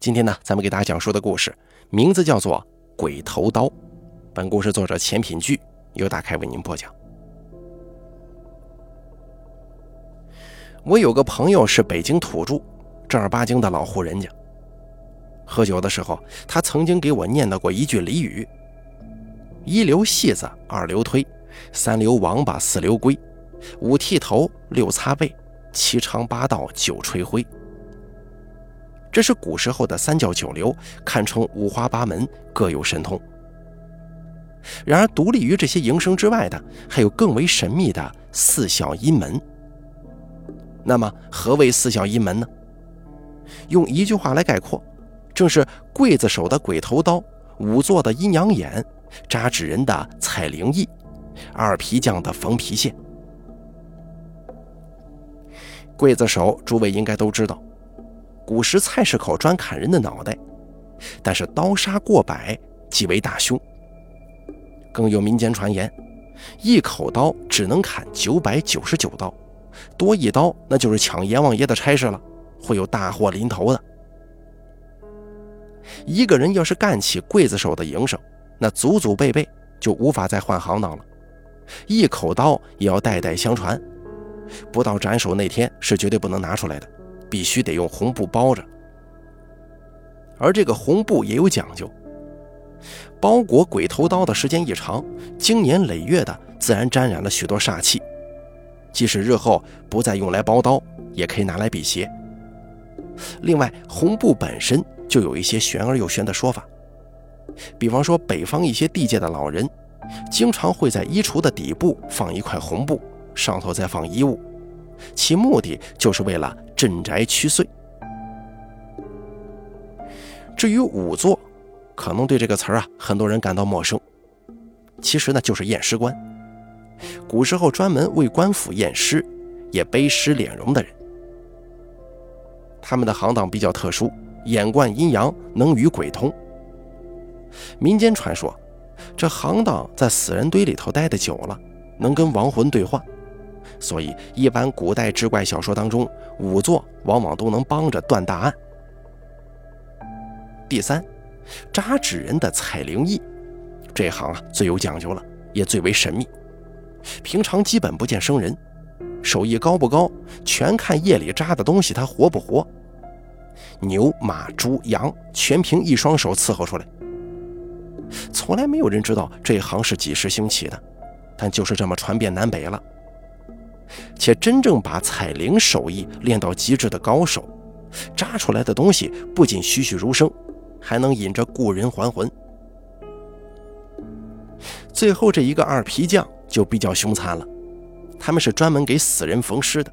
今天呢，咱们给大家讲述的故事名字叫做《鬼头刀》。本故事作者钱品聚由大开为您播讲。我有个朋友是北京土著，正儿八经的老户人家。喝酒的时候，他曾经给我念叨过一句俚语：“一流戏子，二流推，三流王八，四流龟，五剃头，六擦背，七长八道，九吹灰。”这是古时候的三教九流，堪称五花八门，各有神通。然而，独立于这些营生之外的，还有更为神秘的四小阴门。那么，何为四小阴门呢？用一句话来概括，正是刽子手的鬼头刀，仵作的阴阳眼，扎纸人的采灵翼，二皮匠的缝皮线。刽子手，诸位应该都知道。古时菜市口专砍人的脑袋，但是刀杀过百即为大凶。更有民间传言，一口刀只能砍九百九十九刀，多一刀那就是抢阎王爷的差事了，会有大祸临头的。一个人要是干起刽子手的营生，那祖祖辈辈就无法再换行当了，一口刀也要代代相传，不到斩首那天是绝对不能拿出来的。必须得用红布包着，而这个红布也有讲究。包裹鬼头刀的时间一长，经年累月的，自然沾染了许多煞气。即使日后不再用来包刀，也可以拿来辟邪。另外，红布本身就有一些玄而又玄的说法。比方说，北方一些地界的老人，经常会在衣橱的底部放一块红布，上头再放衣物。其目的就是为了镇宅驱祟。至于仵作，可能对这个词儿啊，很多人感到陌生。其实呢，就是验尸官。古时候专门为官府验尸，也背尸敛容的人。他们的行当比较特殊，眼观阴阳，能与鬼通。民间传说，这行当在死人堆里头待的久了，能跟亡魂对话。所以，一般古代志怪小说当中，仵作往往都能帮着断大案。第三，扎纸人的采灵翼，这行啊最有讲究了，也最为神秘。平常基本不见生人，手艺高不高，全看夜里扎的东西它活不活。牛、马、猪、羊，全凭一双手伺候出来。从来没有人知道这行是几时兴起的，但就是这么传遍南北了。且真正把采灵手艺练到极致的高手，扎出来的东西不仅栩栩如生，还能引着故人还魂。最后这一个二皮匠就比较凶残了，他们是专门给死人缝尸的。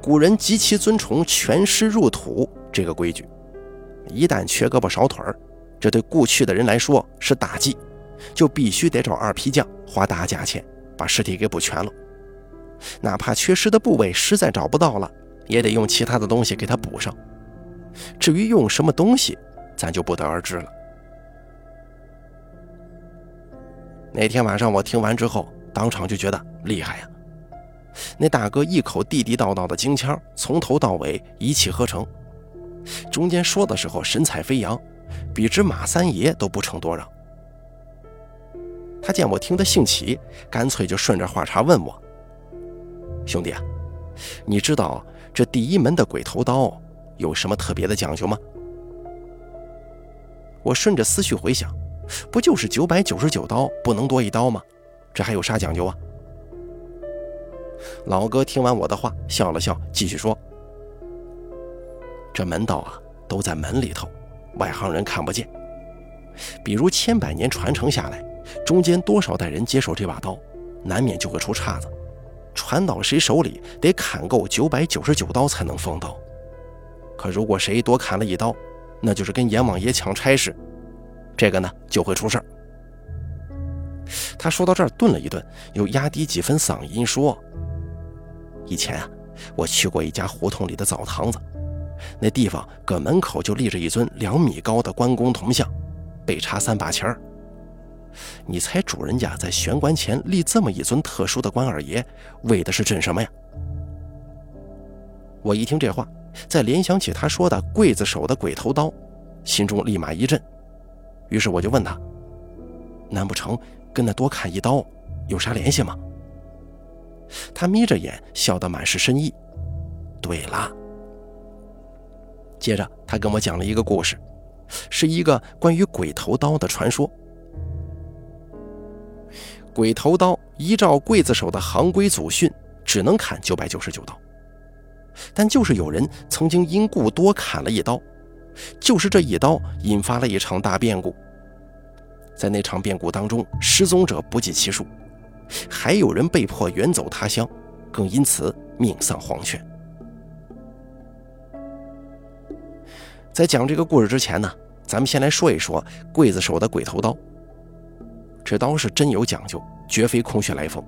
古人极其尊崇全尸入土这个规矩，一旦缺胳膊少腿儿，这对故去的人来说是大忌，就必须得找二皮匠花大价钱把尸体给补全了。哪怕缺失的部位实在找不到了，也得用其他的东西给它补上。至于用什么东西，咱就不得而知了。那天晚上我听完之后，当场就觉得厉害呀！那大哥一口地地道道的京腔，从头到尾一气呵成。中间说的时候神采飞扬，比之马三爷都不成多让。他见我听得兴起，干脆就顺着话茬问我。兄弟啊，你知道这第一门的鬼头刀有什么特别的讲究吗？我顺着思绪回想，不就是九百九十九刀不能多一刀吗？这还有啥讲究啊？老哥听完我的话，笑了笑，继续说：“这门道啊，都在门里头，外行人看不见。比如千百年传承下来，中间多少代人接手这把刀，难免就会出岔子。”传到谁手里，得砍够九百九十九刀才能封刀。可如果谁多砍了一刀，那就是跟阎王爷抢差事，这个呢就会出事儿。他说到这儿顿了一顿，又压低几分嗓音说：“以前啊，我去过一家胡同里的澡堂子，那地方搁门口就立着一尊两米高的关公铜像，被插三把钱儿。”你猜主人家在玄关前立这么一尊特殊的关二爷，为的是镇什么呀？我一听这话，再联想起他说的刽子手的鬼头刀，心中立马一震。于是我就问他：“难不成跟那多砍一刀有啥联系吗？”他眯着眼，笑得满是深意。对了，接着他跟我讲了一个故事，是一个关于鬼头刀的传说。鬼头刀依照刽子手的行规祖训，只能砍九百九十九刀。但就是有人曾经因故多砍了一刀，就是这一刀引发了一场大变故。在那场变故当中，失踪者不计其数，还有人被迫远走他乡，更因此命丧黄泉。在讲这个故事之前呢，咱们先来说一说刽子手的鬼头刀。这刀是真有讲究，绝非空穴来风。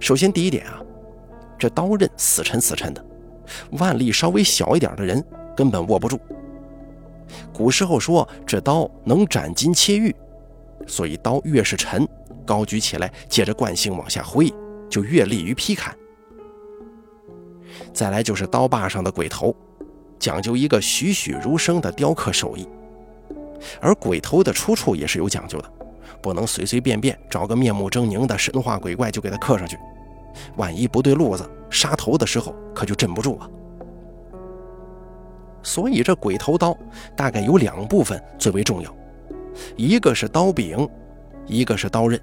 首先，第一点啊，这刀刃死沉死沉的，腕力稍微小一点的人根本握不住。古时候说这刀能斩金切玉，所以刀越是沉，高举起来，借着惯性往下挥，就越利于劈砍。再来就是刀把上的鬼头，讲究一个栩栩如生的雕刻手艺，而鬼头的出处也是有讲究的。不能随随便便找个面目狰狞的神话鬼怪就给他刻上去，万一不对路子，杀头的时候可就镇不住啊。所以这鬼头刀大概有两部分最为重要，一个是刀柄，一个是刀刃。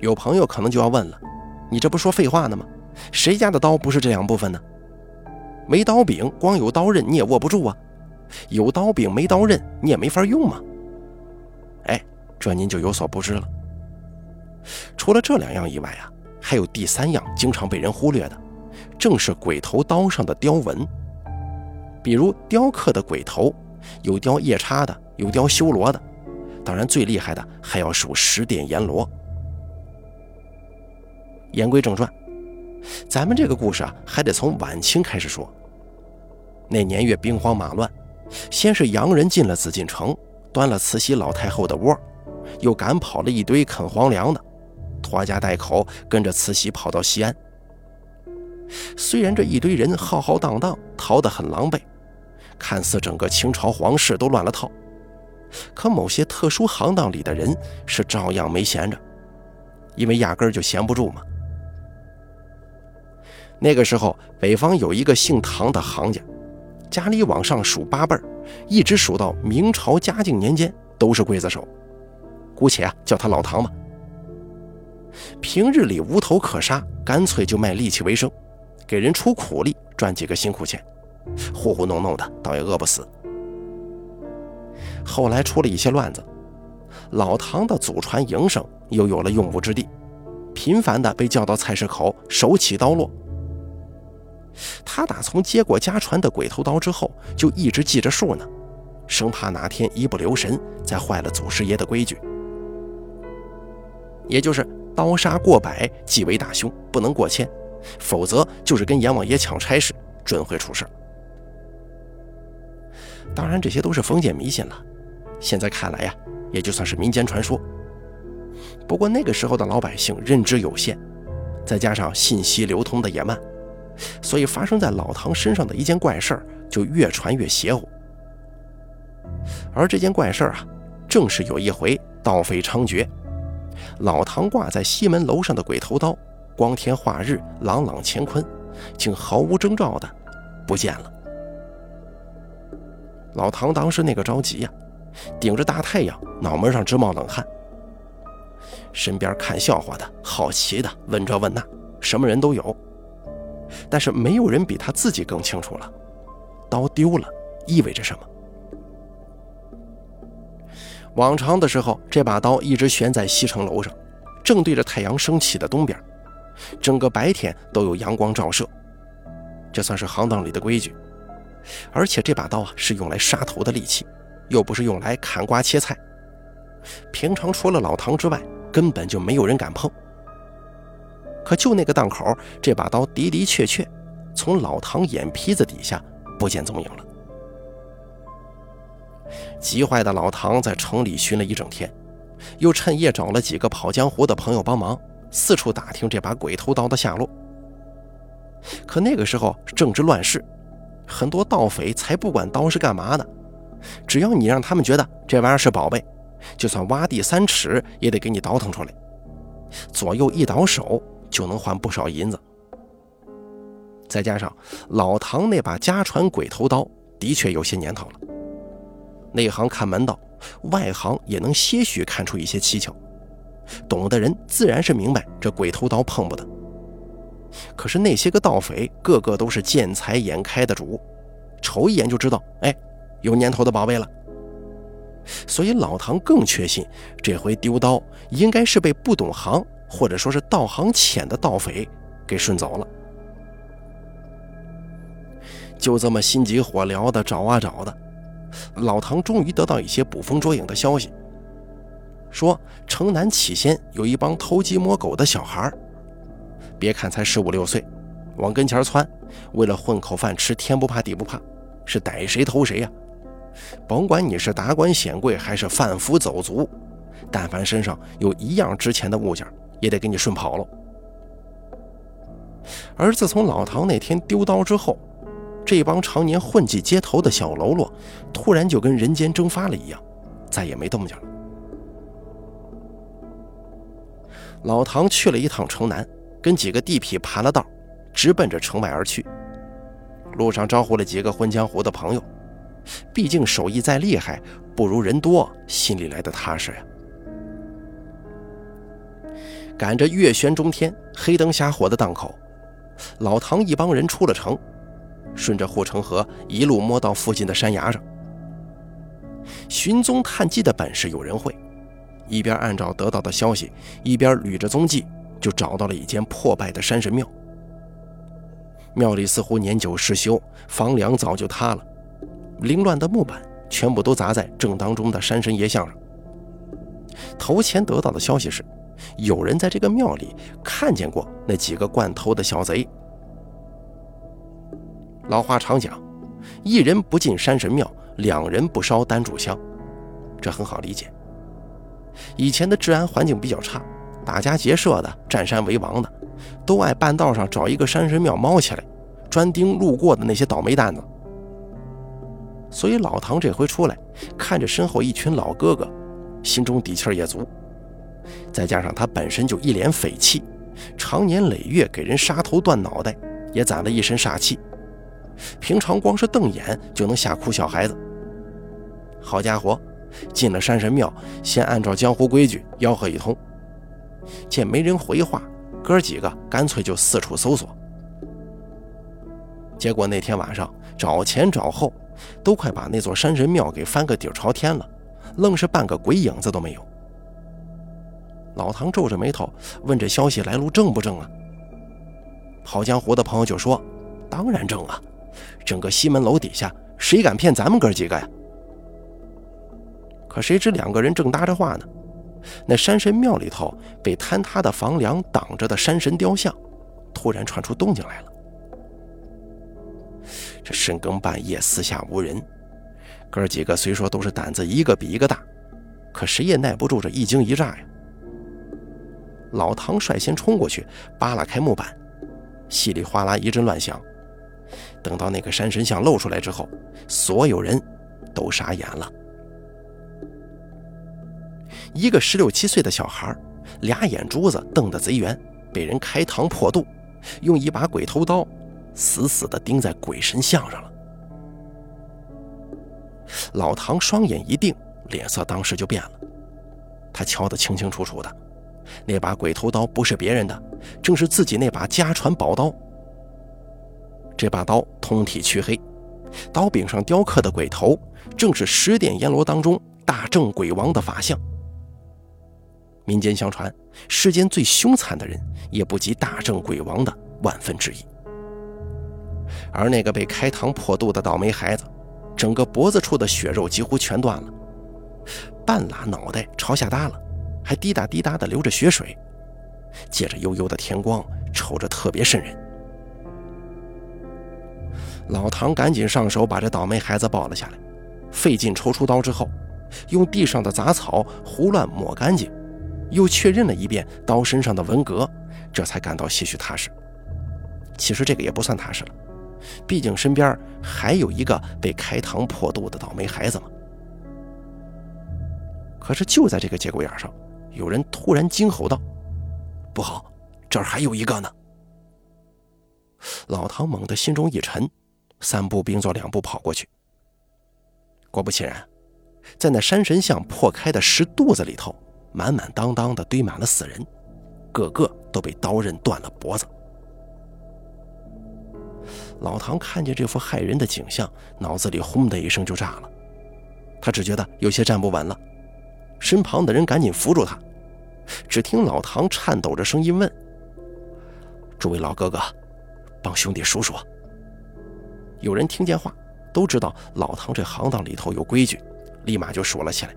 有朋友可能就要问了，你这不说废话呢吗？谁家的刀不是这两部分呢？没刀柄，光有刀刃你也握不住啊；有刀柄没刀刃，你也没法用嘛。哎，这您就有所不知了。除了这两样以外啊，还有第三样经常被人忽略的，正是鬼头刀上的雕纹。比如雕刻的鬼头，有雕夜叉的，有雕修罗的，当然最厉害的还要数十殿阎罗。言归正传，咱们这个故事啊，还得从晚清开始说。那年月兵荒马乱，先是洋人进了紫禁城。端了慈禧老太后的窝，又赶跑了一堆啃皇粮的，拖家带口跟着慈禧跑到西安。虽然这一堆人浩浩荡荡，逃得很狼狈，看似整个清朝皇室都乱了套，可某些特殊行当里的人是照样没闲着，因为压根儿就闲不住嘛。那个时候，北方有一个姓唐的行家，家里往上数八辈儿。一直数到明朝嘉靖年间都是刽子手，姑且啊叫他老唐吧。平日里无头可杀，干脆就卖力气为生，给人出苦力赚几个辛苦钱，糊糊弄弄的倒也饿不死。后来出了一些乱子，老唐的祖传营生又有了用武之地，频繁的被叫到菜市口手起刀落。他打从接过家传的鬼头刀之后，就一直记着数呢，生怕哪天一不留神，再坏了祖师爷的规矩。也就是刀杀过百即为大凶，不能过千，否则就是跟阎王爷抢差事，准会出事。当然，这些都是封建迷信了，现在看来呀，也就算是民间传说。不过那个时候的老百姓认知有限，再加上信息流通的也慢。所以发生在老唐身上的一件怪事儿，就越传越邪乎。而这件怪事儿啊，正是有一回盗匪猖獗，老唐挂在西门楼上的鬼头刀，光天化日，朗朗乾坤，竟毫无征兆的不见了。老唐当时那个着急呀，顶着大太阳，脑门上直冒冷汗。身边看笑话的、好奇的、问这问那，什么人都有。但是没有人比他自己更清楚了，刀丢了意味着什么。往常的时候，这把刀一直悬在西城楼上，正对着太阳升起的东边，整个白天都有阳光照射，这算是行当里的规矩。而且这把刀啊是用来杀头的利器，又不是用来砍瓜切菜，平常除了老唐之外，根本就没有人敢碰。可就那个档口，这把刀的的确确从老唐眼皮子底下不见踪影了。急坏的老唐在城里寻了一整天，又趁夜找了几个跑江湖的朋友帮忙，四处打听这把鬼头刀的下落。可那个时候正值乱世，很多盗匪才不管刀是干嘛的，只要你让他们觉得这玩意儿是宝贝，就算挖地三尺也得给你倒腾出来，左右一倒手就能换不少银子。再加上老唐那把家传鬼头刀的确有些年头了，内行看门道，外行也能些许看出一些蹊跷，懂的人自然是明白这鬼头刀碰不得。可是那些个盗匪个个都是见财眼开的主，瞅一眼就知道，哎，有年头的宝贝了。所以老唐更确信，这回丢刀应该是被不懂行或者说是道行浅的盗匪给顺走了。就这么心急火燎的找啊找的，老唐终于得到一些捕风捉影的消息，说城南起先有一帮偷鸡摸狗的小孩别看才十五六岁，往跟前窜，为了混口饭吃，天不怕地不怕，是逮谁偷谁呀！甭管你是达官显贵还是贩夫走卒，但凡身上有一样值钱的物件，也得给你顺跑喽。而自从老唐那天丢刀之后，这帮常年混迹街头的小喽啰，突然就跟人间蒸发了一样，再也没动静了。老唐去了一趟城南，跟几个地痞盘了道，直奔着城外而去。路上招呼了几个混江湖的朋友，毕竟手艺再厉害，不如人多，心里来的踏实呀。赶着月悬中天、黑灯瞎火的档口，老唐一帮人出了城。顺着护城河一路摸到附近的山崖上，寻踪探迹的本事有人会，一边按照得到的消息，一边捋着踪迹，就找到了一间破败的山神庙。庙里似乎年久失修，房梁早就塌了，凌乱的木板全部都砸在正当中的山神爷像上。头前得到的消息是，有人在这个庙里看见过那几个惯偷的小贼。老话常讲，一人不进山神庙，两人不烧单炷香，这很好理解。以前的治安环境比较差，打家劫舍的、占山为王的，都爱半道上找一个山神庙猫起来，专盯路过的那些倒霉蛋子。所以老唐这回出来，看着身后一群老哥哥，心中底气也足。再加上他本身就一脸匪气，常年累月给人杀头断脑袋，也攒了一身煞气。平常光是瞪眼就能吓哭小孩子。好家伙，进了山神庙，先按照江湖规矩吆喝一通，见没人回话，哥几个干脆就四处搜索。结果那天晚上找前找后，都快把那座山神庙给翻个底朝天了，愣是半个鬼影子都没有。老唐皱着眉头问：“这消息来路正不正啊？”跑江湖的朋友就说：“当然正啊。”整个西门楼底下，谁敢骗咱们哥几个呀？可谁知两个人正搭着话呢，那山神庙里头被坍塌的房梁挡着的山神雕像，突然传出动静来了。这深更半夜，四下无人，哥几个虽说都是胆子一个比一个大，可谁也耐不住这一惊一乍呀。老唐率先冲过去，扒拉开木板，稀里哗啦一阵乱响。等到那个山神像露出来之后，所有人都傻眼了。一个十六七岁的小孩，俩眼珠子瞪得贼圆，被人开膛破肚，用一把鬼头刀死死地钉在鬼神像上了。老唐双眼一定，脸色当时就变了。他瞧得清清楚楚的，那把鬼头刀不是别人的，正是自己那把家传宝刀。这把刀通体黢黑，刀柄上雕刻的鬼头，正是十殿阎罗当中大正鬼王的法相。民间相传，世间最凶残的人，也不及大正鬼王的万分之一。而那个被开膛破肚的倒霉孩子，整个脖子处的血肉几乎全断了，半拉脑袋朝下耷了，还滴答滴答的流着血水，借着幽幽的天光，瞅着特别瘆人。老唐赶紧上手把这倒霉孩子抱了下来，费劲抽出刀之后，用地上的杂草胡乱抹干净，又确认了一遍刀身上的纹格，这才感到些许踏实。其实这个也不算踏实了，毕竟身边还有一个被开膛破肚的倒霉孩子嘛。可是就在这个节骨眼上，有人突然惊吼道：“不好，这儿还有一个呢！”老唐猛地心中一沉，三步并作两步跑过去。果不其然，在那山神像破开的石肚子里头，满满当当的堆满了死人，个个都被刀刃断了脖子。老唐看见这幅骇人的景象，脑子里轰的一声就炸了。他只觉得有些站不稳了，身旁的人赶紧扶住他。只听老唐颤抖着声音问：“诸位老哥哥，帮兄弟数数。”有人听见话，都知道老唐这行当里头有规矩，立马就数了起来：“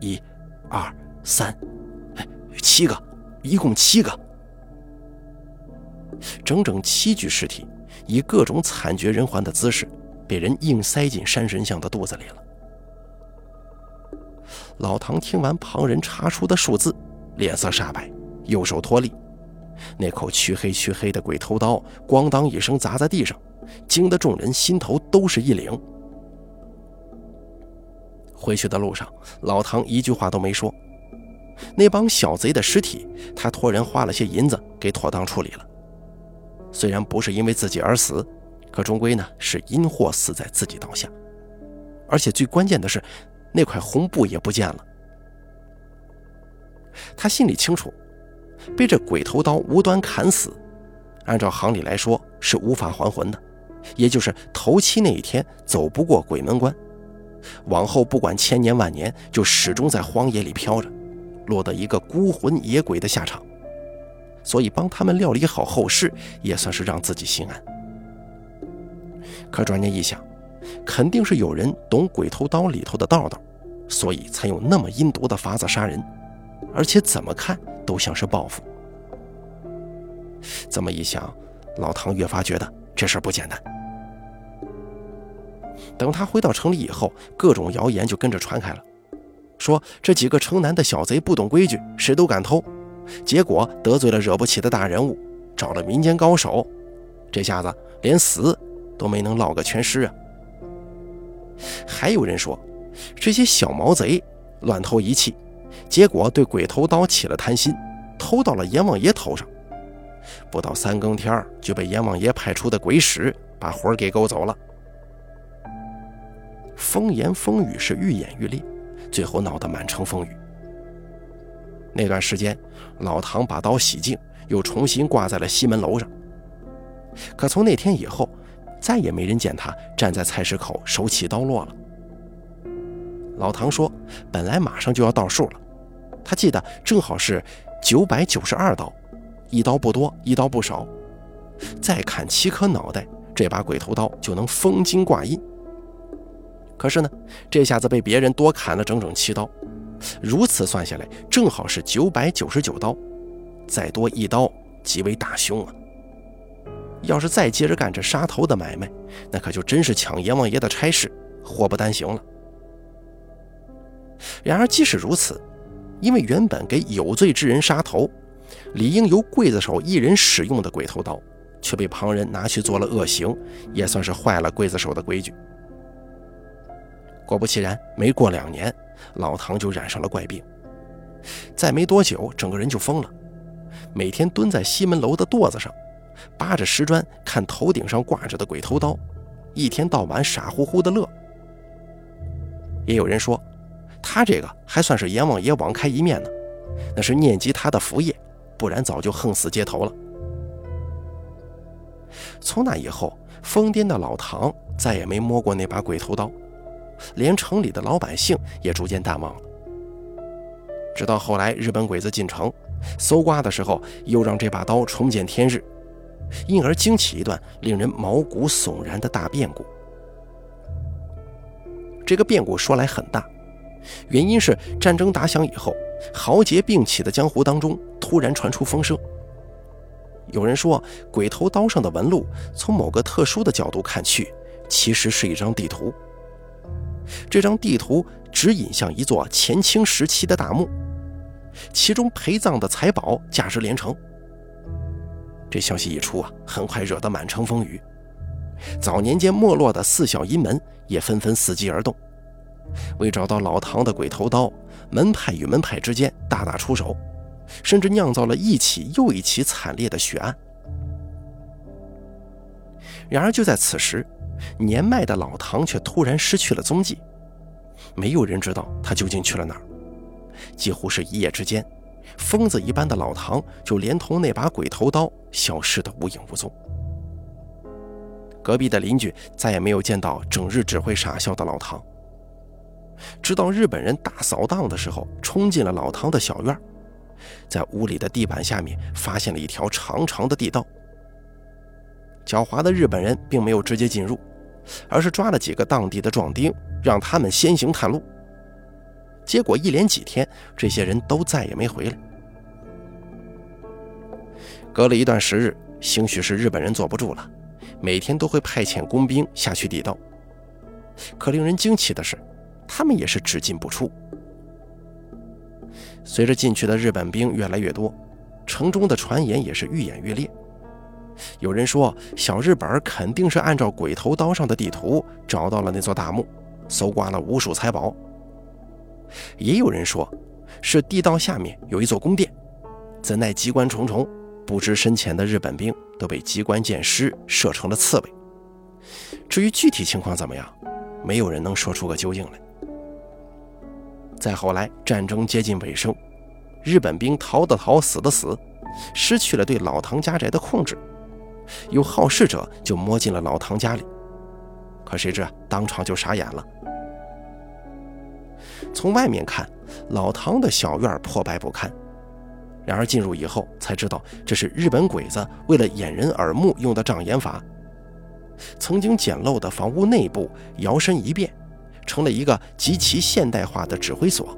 一、二、三，哎，七个，一共七个。”整整七具尸体，以各种惨绝人寰的姿势，被人硬塞进山神像的肚子里了。老唐听完旁人查出的数字，脸色煞白，右手脱力，那口黢黑黢黑的鬼头刀咣当一声砸在地上，惊得众人心头都是一凛。回去的路上，老唐一句话都没说。那帮小贼的尸体，他托人花了些银子给妥当处理了。虽然不是因为自己而死，可终归呢是因祸死在自己刀下。而且最关键的是，那块红布也不见了。他心里清楚，被这鬼头刀无端砍死，按照行里来说是无法还魂的，也就是头七那一天走不过鬼门关，往后不管千年万年，就始终在荒野里飘着，落得一个孤魂野鬼的下场。所以帮他们料理好后事，也算是让自己心安。可转念一想，肯定是有人懂鬼头刀里头的道道，所以才用那么阴毒的法子杀人，而且怎么看都像是报复。这么一想，老唐越发觉得这事儿不简单。等他回到城里以后，各种谣言就跟着传开了，说这几个城南的小贼不懂规矩，谁都敢偷。结果得罪了惹不起的大人物，找了民间高手，这下子连死都没能落个全尸啊！还有人说，这些小毛贼乱偷一气，结果对鬼头刀起了贪心，偷到了阎王爷头上，不到三更天儿就被阎王爷派出的鬼使把魂儿给勾走了。风言风语是愈演愈烈，最后闹得满城风雨。那段时间，老唐把刀洗净，又重新挂在了西门楼上。可从那天以后，再也没人见他站在菜市口手起刀落了。老唐说：“本来马上就要到数了，他记得正好是九百九十二刀，一刀不多，一刀不少。再砍七颗脑袋，这把鬼头刀就能封金挂印。可是呢，这下子被别人多砍了整整七刀。”如此算下来，正好是九百九十九刀，再多一刀极为大凶啊！要是再接着干这杀头的买卖，那可就真是抢阎王爷的差事，祸不单行了。然而，即使如此，因为原本给有罪之人杀头，理应由刽子手一人使用的鬼头刀，却被旁人拿去做了恶行，也算是坏了刽子手的规矩。果不其然，没过两年。老唐就染上了怪病，再没多久，整个人就疯了，每天蹲在西门楼的垛子上，扒着石砖看头顶上挂着的鬼头刀，一天到晚傻乎乎的乐。也有人说，他这个还算是阎王爷网开一面呢，那是念及他的福业，不然早就横死街头了。从那以后，疯癫的老唐再也没摸过那把鬼头刀。连城里的老百姓也逐渐淡忘了。直到后来日本鬼子进城，搜刮的时候又让这把刀重见天日，因而惊起一段令人毛骨悚然的大变故。这个变故说来很大，原因是战争打响以后，豪杰并起的江湖当中突然传出风声。有人说，鬼头刀上的纹路从某个特殊的角度看去，其实是一张地图。这张地图指引向一座前清时期的大墓，其中陪葬的财宝价值连城。这消息一出啊，很快惹得满城风雨。早年间没落的四小阴门也纷纷伺机而动，为找到老唐的鬼头刀，门派与门派之间大打出手，甚至酿造了一起又一起惨烈的血案。然而就在此时，年迈的老唐却突然失去了踪迹，没有人知道他究竟去了哪儿。几乎是一夜之间，疯子一般的老唐就连同那把鬼头刀消失得无影无踪。隔壁的邻居再也没有见到整日只会傻笑的老唐。直到日本人大扫荡的时候，冲进了老唐的小院，在屋里的地板下面发现了一条长长的地道。狡猾的日本人并没有直接进入，而是抓了几个当地的壮丁，让他们先行探路。结果一连几天，这些人都再也没回来。隔了一段时日，兴许是日本人坐不住了，每天都会派遣工兵下去地道。可令人惊奇的是，他们也是只进不出。随着进去的日本兵越来越多，城中的传言也是愈演愈烈。有人说，小日本肯定是按照鬼头刀上的地图找到了那座大墓，搜刮了无数财宝。也有人说，是地道下面有一座宫殿，怎奈机关重重，不知深浅的日本兵都被机关箭矢射成了刺猬。至于具体情况怎么样，没有人能说出个究竟来。再后来，战争接近尾声，日本兵逃的逃，死的死，失去了对老唐家宅的控制。有好事者就摸进了老唐家里，可谁知当场就傻眼了。从外面看，老唐的小院破败不堪；然而进入以后才知道，这是日本鬼子为了掩人耳目用的障眼法。曾经简陋的房屋内部摇身一变，成了一个极其现代化的指挥所，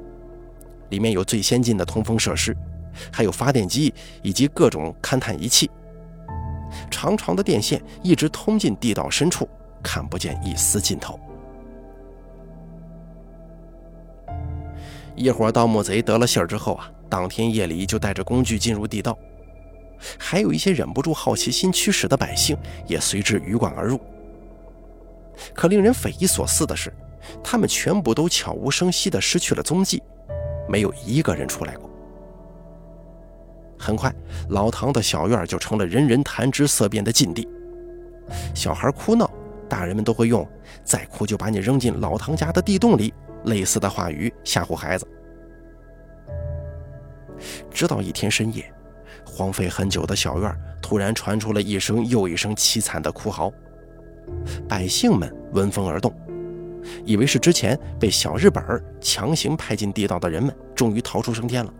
里面有最先进的通风设施，还有发电机以及各种勘探仪器。长长的电线一直通进地道深处，看不见一丝尽头。一伙盗墓贼得了信儿之后啊，当天夜里就带着工具进入地道，还有一些忍不住好奇心驱使的百姓也随之鱼贯而入。可令人匪夷所思的是，他们全部都悄无声息地失去了踪迹，没有一个人出来过。很快，老唐的小院就成了人人谈之色变的禁地。小孩哭闹，大人们都会用“再哭就把你扔进老唐家的地洞里”类似的话语吓唬孩子。直到一天深夜，荒废很久的小院突然传出了一声又一声凄惨的哭嚎。百姓们闻风而动，以为是之前被小日本强行派进地道的人们终于逃出升天了。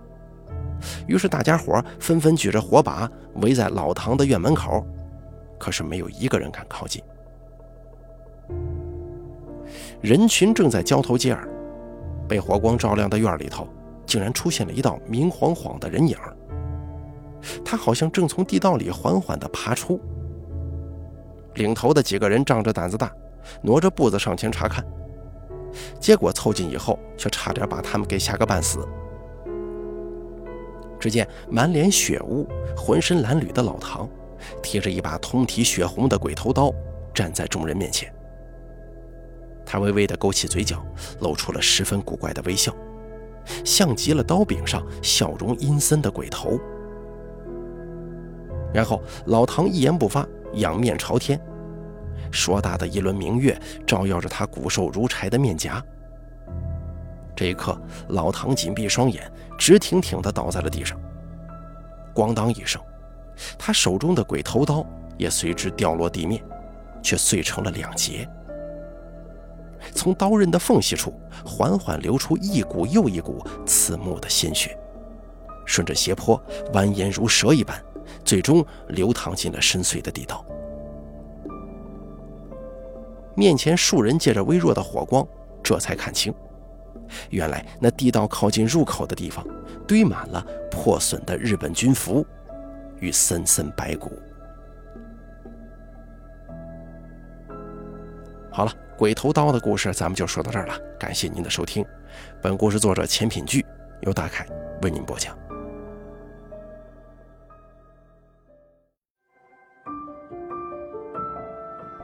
于是大家伙纷纷举着火把围在老唐的院门口，可是没有一个人敢靠近。人群正在交头接耳，被火光照亮的院里头，竟然出现了一道明晃晃的人影。他好像正从地道里缓缓地爬出。领头的几个人仗着胆子大，挪着步子上前查看，结果凑近以后，却差点把他们给吓个半死。只见满脸血污、浑身褴褛的老唐，提着一把通体血红的鬼头刀，站在众人面前。他微微地勾起嘴角，露出了十分古怪的微笑，像极了刀柄上笑容阴森的鬼头。然后，老唐一言不发，仰面朝天，硕大的一轮明月照耀着他骨瘦如柴的面颊。这一刻，老唐紧闭双眼，直挺挺地倒在了地上。咣当一声，他手中的鬼头刀也随之掉落地面，却碎成了两截。从刀刃的缝隙处缓缓流出一股又一股刺目的鲜血，顺着斜坡蜿蜒如蛇一般，最终流淌进了深邃的地道。面前数人借着微弱的火光，这才看清。原来那地道靠近入口的地方，堆满了破损的日本军服与森森白骨。好了，鬼头刀的故事咱们就说到这儿了。感谢您的收听。本故事作者钱品聚由大凯为您播讲。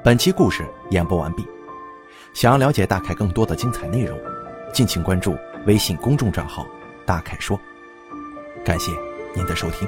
本期故事演播完毕。想要了解大凯更多的精彩内容敬请关注微信公众账号大凯说感谢您的收听。